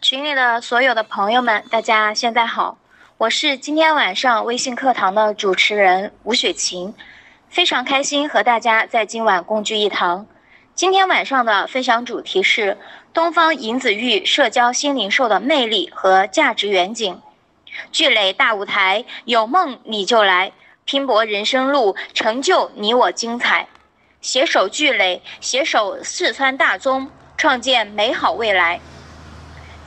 群里的所有的朋友们，大家现在好，我是今天晚上微信课堂的主持人吴雪琴，非常开心和大家在今晚共聚一堂。今天晚上的分享主题是东方银子玉社交新零售的魅力和价值远景。聚磊大舞台，有梦你就来，拼搏人生路，成就你我精彩。携手聚磊，携手四川大宗，创建美好未来。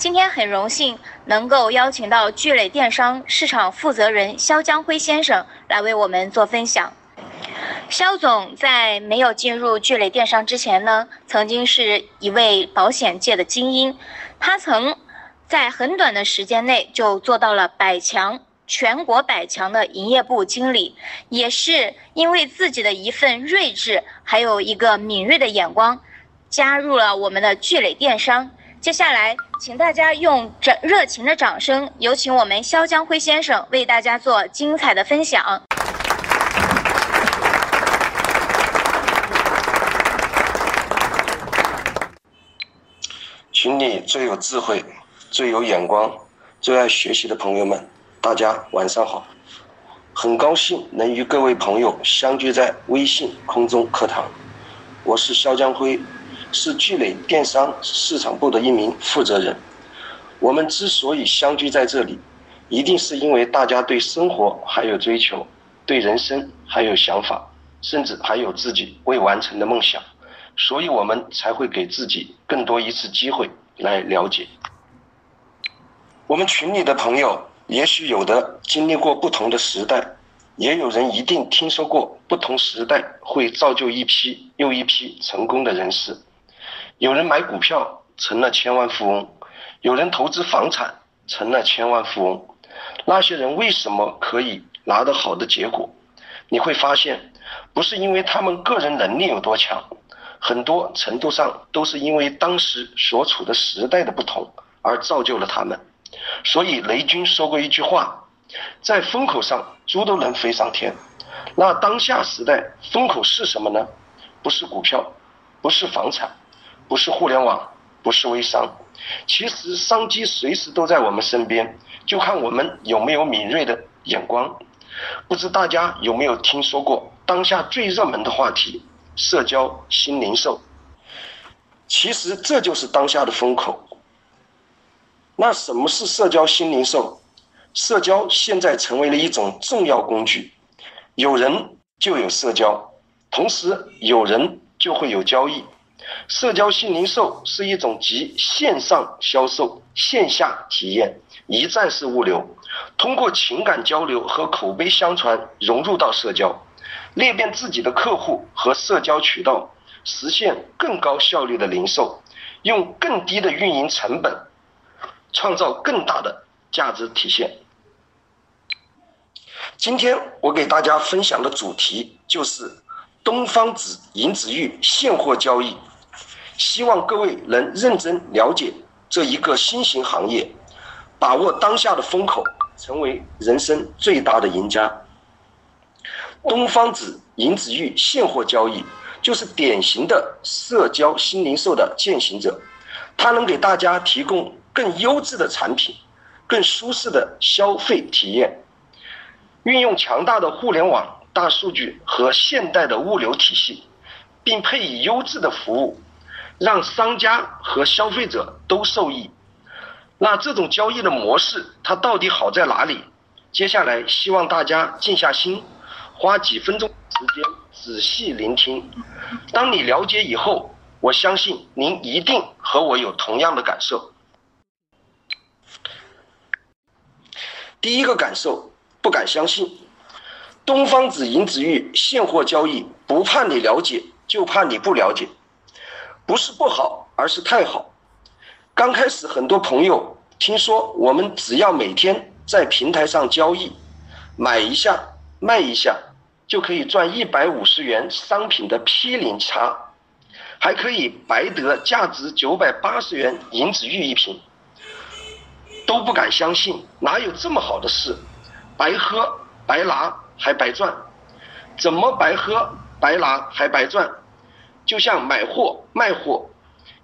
今天很荣幸能够邀请到聚磊电商市场负责人肖江辉先生来为我们做分享。肖总在没有进入聚磊电商之前呢，曾经是一位保险界的精英，他曾在很短的时间内就做到了百强。全国百强的营业部经理，也是因为自己的一份睿智，还有一个敏锐的眼光，加入了我们的聚磊电商。接下来，请大家用热热情的掌声，有请我们肖江辉先生为大家做精彩的分享。群里最有智慧、最有眼光、最爱学习的朋友们。大家晚上好，很高兴能与各位朋友相聚在微信空中课堂。我是肖江辉，是聚磊电商市场部的一名负责人。我们之所以相聚在这里，一定是因为大家对生活还有追求，对人生还有想法，甚至还有自己未完成的梦想，所以我们才会给自己更多一次机会来了解。我们群里的朋友。也许有的经历过不同的时代，也有人一定听说过不同时代会造就一批又一批成功的人士。有人买股票成了千万富翁，有人投资房产成了千万富翁。那些人为什么可以拿得好的结果？你会发现，不是因为他们个人能力有多强，很多程度上都是因为当时所处的时代的不同而造就了他们。所以雷军说过一句话，在风口上猪都能飞上天。那当下时代风口是什么呢？不是股票，不是房产，不是互联网，不是微商。其实商机随时都在我们身边，就看我们有没有敏锐的眼光。不知大家有没有听说过当下最热门的话题——社交新零售？其实这就是当下的风口。那什么是社交新零售？社交现在成为了一种重要工具，有人就有社交，同时有人就会有交易。社交新零售是一种集线上销售、线下体验、一站式物流，通过情感交流和口碑相传融入到社交，裂变自己的客户和社交渠道，实现更高效率的零售，用更低的运营成本。创造更大的价值体现。今天我给大家分享的主题就是东方紫银子玉现货交易，希望各位能认真了解这一个新型行业，把握当下的风口，成为人生最大的赢家。东方紫银子玉现货交易就是典型的社交新零售的践行者，它能给大家提供。更优质的产品，更舒适的消费体验，运用强大的互联网、大数据和现代的物流体系，并配以优质的服务，让商家和消费者都受益。那这种交易的模式，它到底好在哪里？接下来希望大家静下心，花几分钟时间仔细聆听。当你了解以后，我相信您一定和我有同样的感受。第一个感受，不敢相信，东方紫银子玉现货交易不怕你了解，就怕你不了解，不是不好，而是太好。刚开始很多朋友听说我们只要每天在平台上交易，买一下卖一下，就可以赚一百五十元商品的批零差，还可以白得价值九百八十元银子玉一瓶。都不敢相信，哪有这么好的事？白喝白拿还白赚，怎么白喝白拿还白赚？就像买货卖货，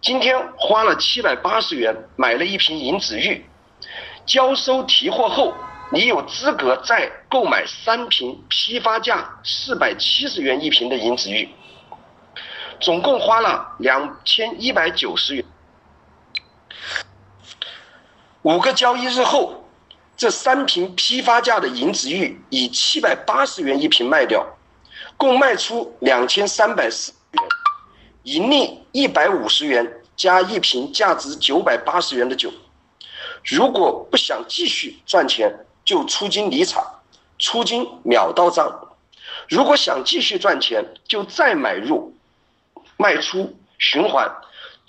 今天花了七百八十元买了一瓶银子玉，交收提货后，你有资格再购买三瓶批发价四百七十元一瓶的银子玉，总共花了两千一百九十元。五个交易日后，这三瓶批发价的银子玉以七百八十元一瓶卖掉，共卖出两千三百四盈利一百五十元加一瓶价值九百八十元的酒。如果不想继续赚钱，就出金离场，出金秒到账；如果想继续赚钱，就再买入、卖出循环，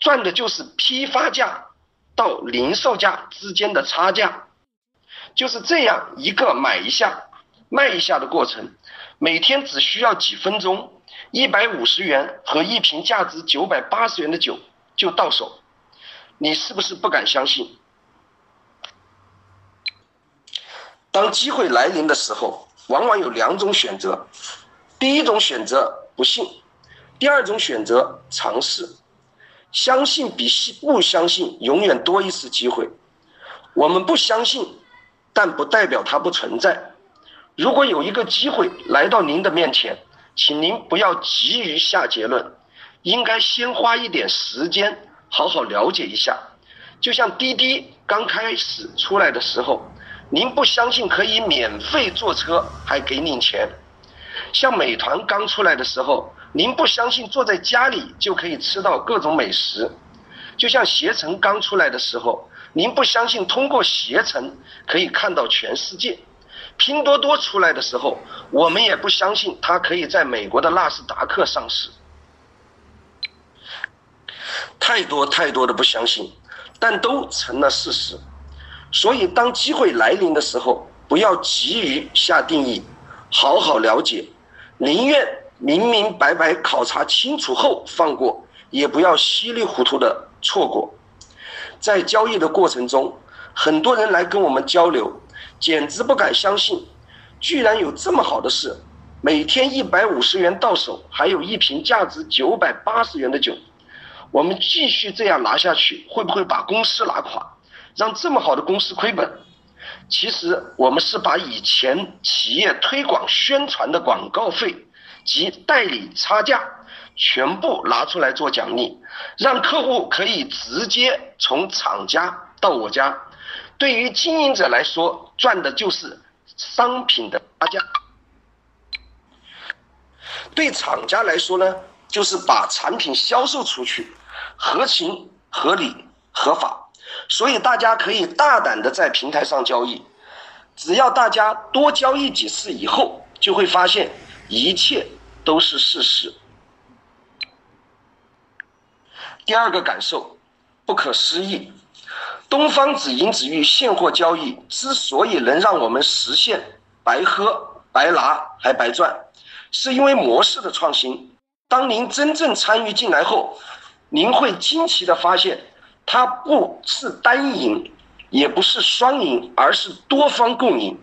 赚的就是批发价。到零售价之间的差价，就是这样一个买一下、卖一下的过程，每天只需要几分钟，一百五十元和一瓶价值九百八十元的酒就到手，你是不是不敢相信？当机会来临的时候，往往有两种选择：第一种选择不信，第二种选择尝试。相信比信不相信永远多一次机会。我们不相信，但不代表它不存在。如果有一个机会来到您的面前，请您不要急于下结论，应该先花一点时间好好了解一下。就像滴滴刚开始出来的时候，您不相信可以免费坐车还给您钱；像美团刚出来的时候。您不相信坐在家里就可以吃到各种美食，就像携程刚出来的时候，您不相信通过携程可以看到全世界；拼多多出来的时候，我们也不相信它可以在美国的纳斯达克上市。太多太多的不相信，但都成了事实。所以，当机会来临的时候，不要急于下定义，好好了解，宁愿。明明白白考察清楚后放过，也不要稀里糊涂的错过。在交易的过程中，很多人来跟我们交流，简直不敢相信，居然有这么好的事。每天一百五十元到手，还有一瓶价值九百八十元的酒。我们继续这样拿下去，会不会把公司拿垮，让这么好的公司亏本？其实我们是把以前企业推广宣传的广告费。及代理差价全部拿出来做奖励，让客户可以直接从厂家到我家。对于经营者来说，赚的就是商品的差价；对厂家来说呢，就是把产品销售出去，合情合理合法。所以大家可以大胆的在平台上交易，只要大家多交易几次以后，就会发现一切。都是事实。第二个感受，不可思议。东方紫银紫玉现货交易之所以能让我们实现白喝白拿还白赚，是因为模式的创新。当您真正参与进来后，您会惊奇的发现，它不是单赢，也不是双赢，而是多方共赢，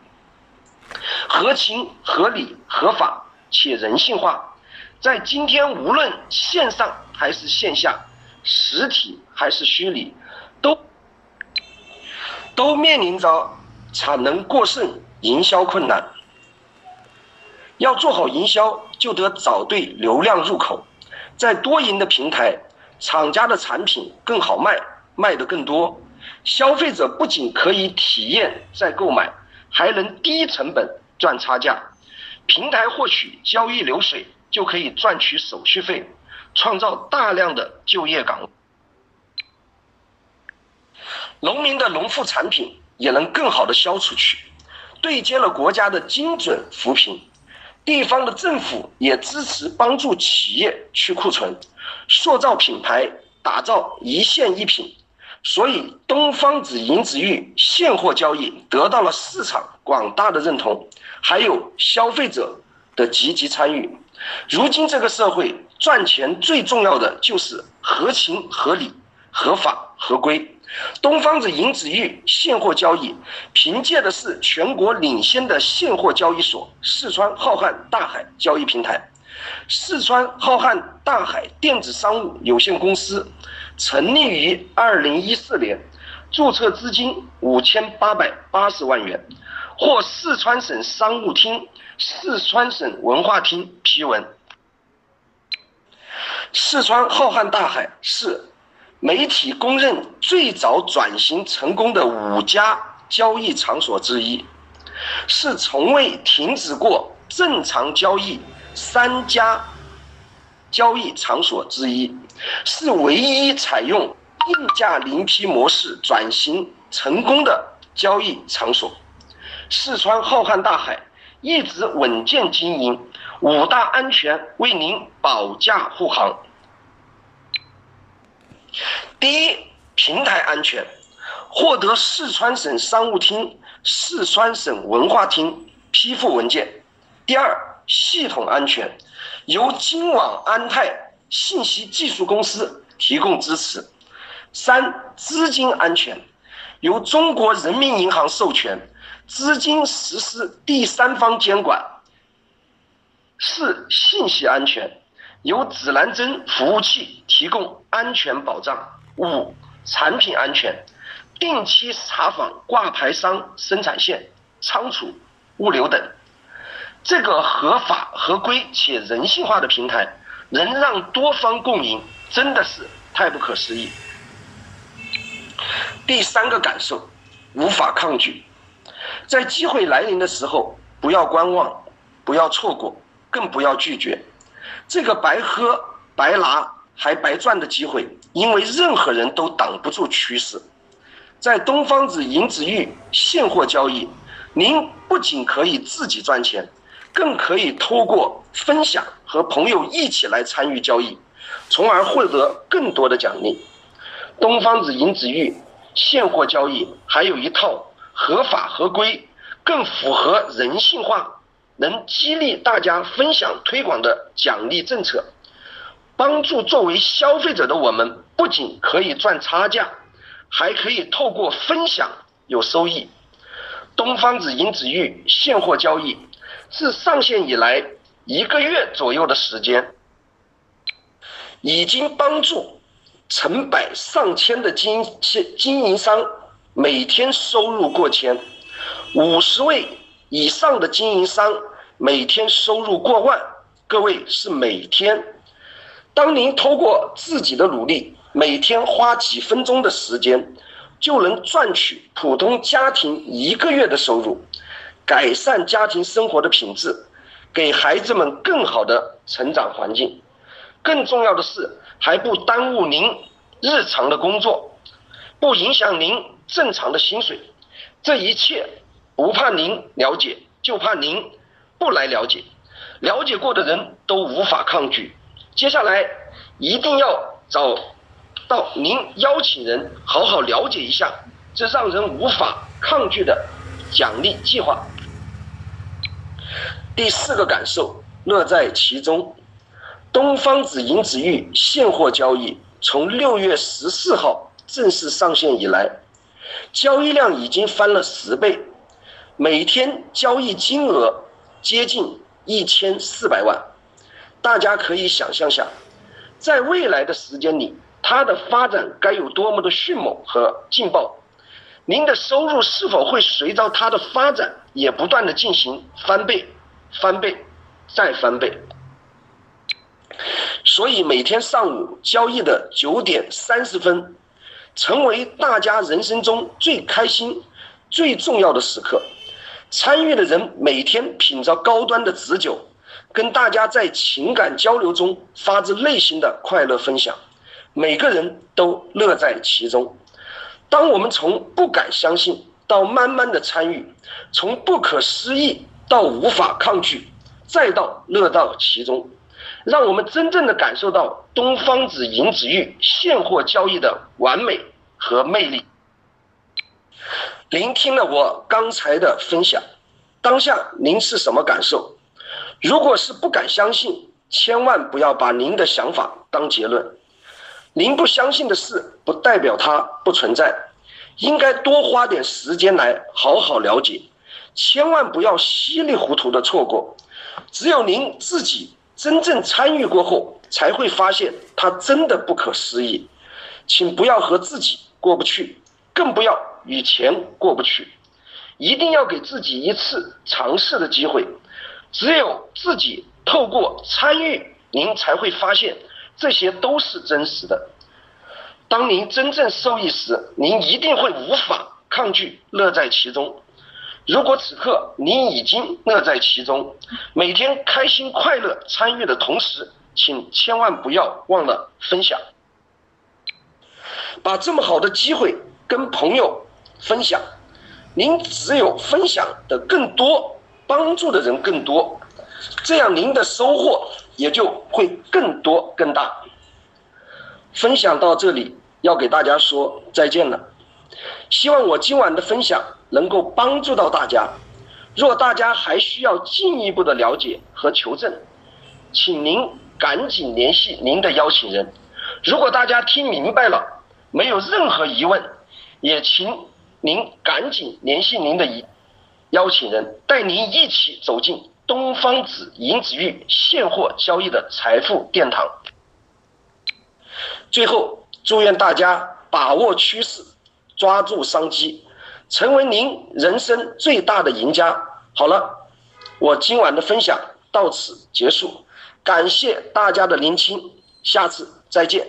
合情合理合法。且人性化，在今天无论线上还是线下，实体还是虚拟，都都面临着产能过剩、营销困难。要做好营销，就得找对流量入口，在多赢的平台，厂家的产品更好卖，卖得更多，消费者不仅可以体验再购买，还能低成本赚差价。平台获取交易流水，就可以赚取手续费，创造大量的就业岗位。农民的农副产品也能更好的销出去，对接了国家的精准扶贫，地方的政府也支持帮助企业去库存，塑造品牌，打造一线一品。所以，东方紫银紫玉现货交易得到了市场广大的认同，还有消费者的积极参与。如今这个社会赚钱最重要的就是合情合理、合法合规。东方紫银紫玉现货交易凭借的是全国领先的现货交易所——四川浩瀚大海交易平台。四川浩瀚大海电子商务有限公司。成立于二零一四年，注册资金五千八百八十万元，获四川省商务厅、四川省文化厅批文。四川浩瀚大海是媒体公认最早转型成功的五家交易场所之一，是从未停止过正常交易三家交易场所之一，是唯一采用定价零批模式转型成功的交易场所。四川浩瀚大海一直稳健经营，五大安全为您保驾护航。第一，平台安全，获得四川省商务厅、四川省文化厅批复文件。第二，系统安全，由金网安泰信息技术公司提供支持。三，资金安全，由中国人民银行授权，资金实施第三方监管。四，信息安全。由指南针服务器提供安全保障。五、产品安全，定期查访挂牌商生产线、仓储、物流等。这个合法合规且人性化的平台，能让多方共赢，真的是太不可思议。第三个感受，无法抗拒。在机会来临的时候，不要观望，不要错过，更不要拒绝。这个白喝白拿还白赚的机会，因为任何人都挡不住趋势。在东方子银子玉现货交易，您不仅可以自己赚钱，更可以通过分享和朋友一起来参与交易，从而获得更多的奖励。东方子银子玉现货交易还有一套合法合规、更符合人性化。能激励大家分享推广的奖励政策，帮助作为消费者的我们，不仅可以赚差价，还可以透过分享有收益。东方子银子玉现货交易自上线以来一个月左右的时间，已经帮助成百上千的经经营商每天收入过千，五十位。以上的经营商每天收入过万，各位是每天。当您通过自己的努力，每天花几分钟的时间，就能赚取普通家庭一个月的收入，改善家庭生活的品质，给孩子们更好的成长环境。更重要的是，还不耽误您日常的工作，不影响您正常的薪水。这一切。不怕您了解，就怕您不来了解。了解过的人都无法抗拒。接下来一定要找到您邀请人，好好了解一下这让人无法抗拒的奖励计划。第四个感受，乐在其中。东方紫银紫玉现货交易从六月十四号正式上线以来，交易量已经翻了十倍。每天交易金额接近一千四百万，大家可以想象下，在未来的时间里，它的发展该有多么的迅猛和劲爆？您的收入是否会随着它的发展也不断的进行翻倍、翻倍、再翻倍？所以每天上午交易的九点三十分，成为大家人生中最开心、最重要的时刻。参与的人每天品着高端的紫酒，跟大家在情感交流中发自内心的快乐分享，每个人都乐在其中。当我们从不敢相信到慢慢的参与，从不可思议到无法抗拒，再到乐到其中，让我们真正的感受到东方子银子玉现货交易的完美和魅力。聆听了我刚才的分享，当下您是什么感受？如果是不敢相信，千万不要把您的想法当结论。您不相信的事，不代表它不存在，应该多花点时间来好好了解，千万不要稀里糊涂的错过。只有您自己真正参与过后，才会发现它真的不可思议。请不要和自己过不去，更不要与钱过不去。一定要给自己一次尝试的机会，只有自己透过参与，您才会发现这些都是真实的。当您真正受益时，您一定会无法抗拒乐在其中。如果此刻您已经乐在其中，每天开心快乐参与的同时，请千万不要忘了分享，把这么好的机会跟朋友分享。您只有分享的更多，帮助的人更多，这样您的收获也就会更多更大。分享到这里，要给大家说再见了。希望我今晚的分享能够帮助到大家。若大家还需要进一步的了解和求证，请您赶紧联系您的邀请人。如果大家听明白了，没有任何疑问，也请。您赶紧联系您的邀请人，带您一起走进东方紫银紫玉现货交易的财富殿堂。最后，祝愿大家把握趋势，抓住商机，成为您人生最大的赢家。好了，我今晚的分享到此结束，感谢大家的聆听，下次再见。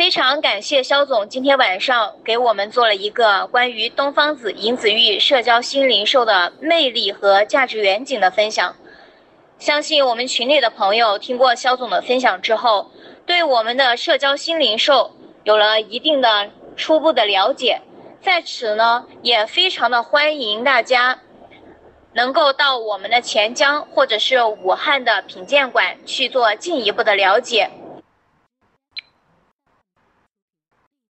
非常感谢肖总今天晚上给我们做了一个关于东方紫银紫玉社交新零售的魅力和价值远景的分享。相信我们群里的朋友听过肖总的分享之后，对我们的社交新零售有了一定的初步的了解。在此呢，也非常的欢迎大家能够到我们的钱江或者是武汉的品鉴馆去做进一步的了解。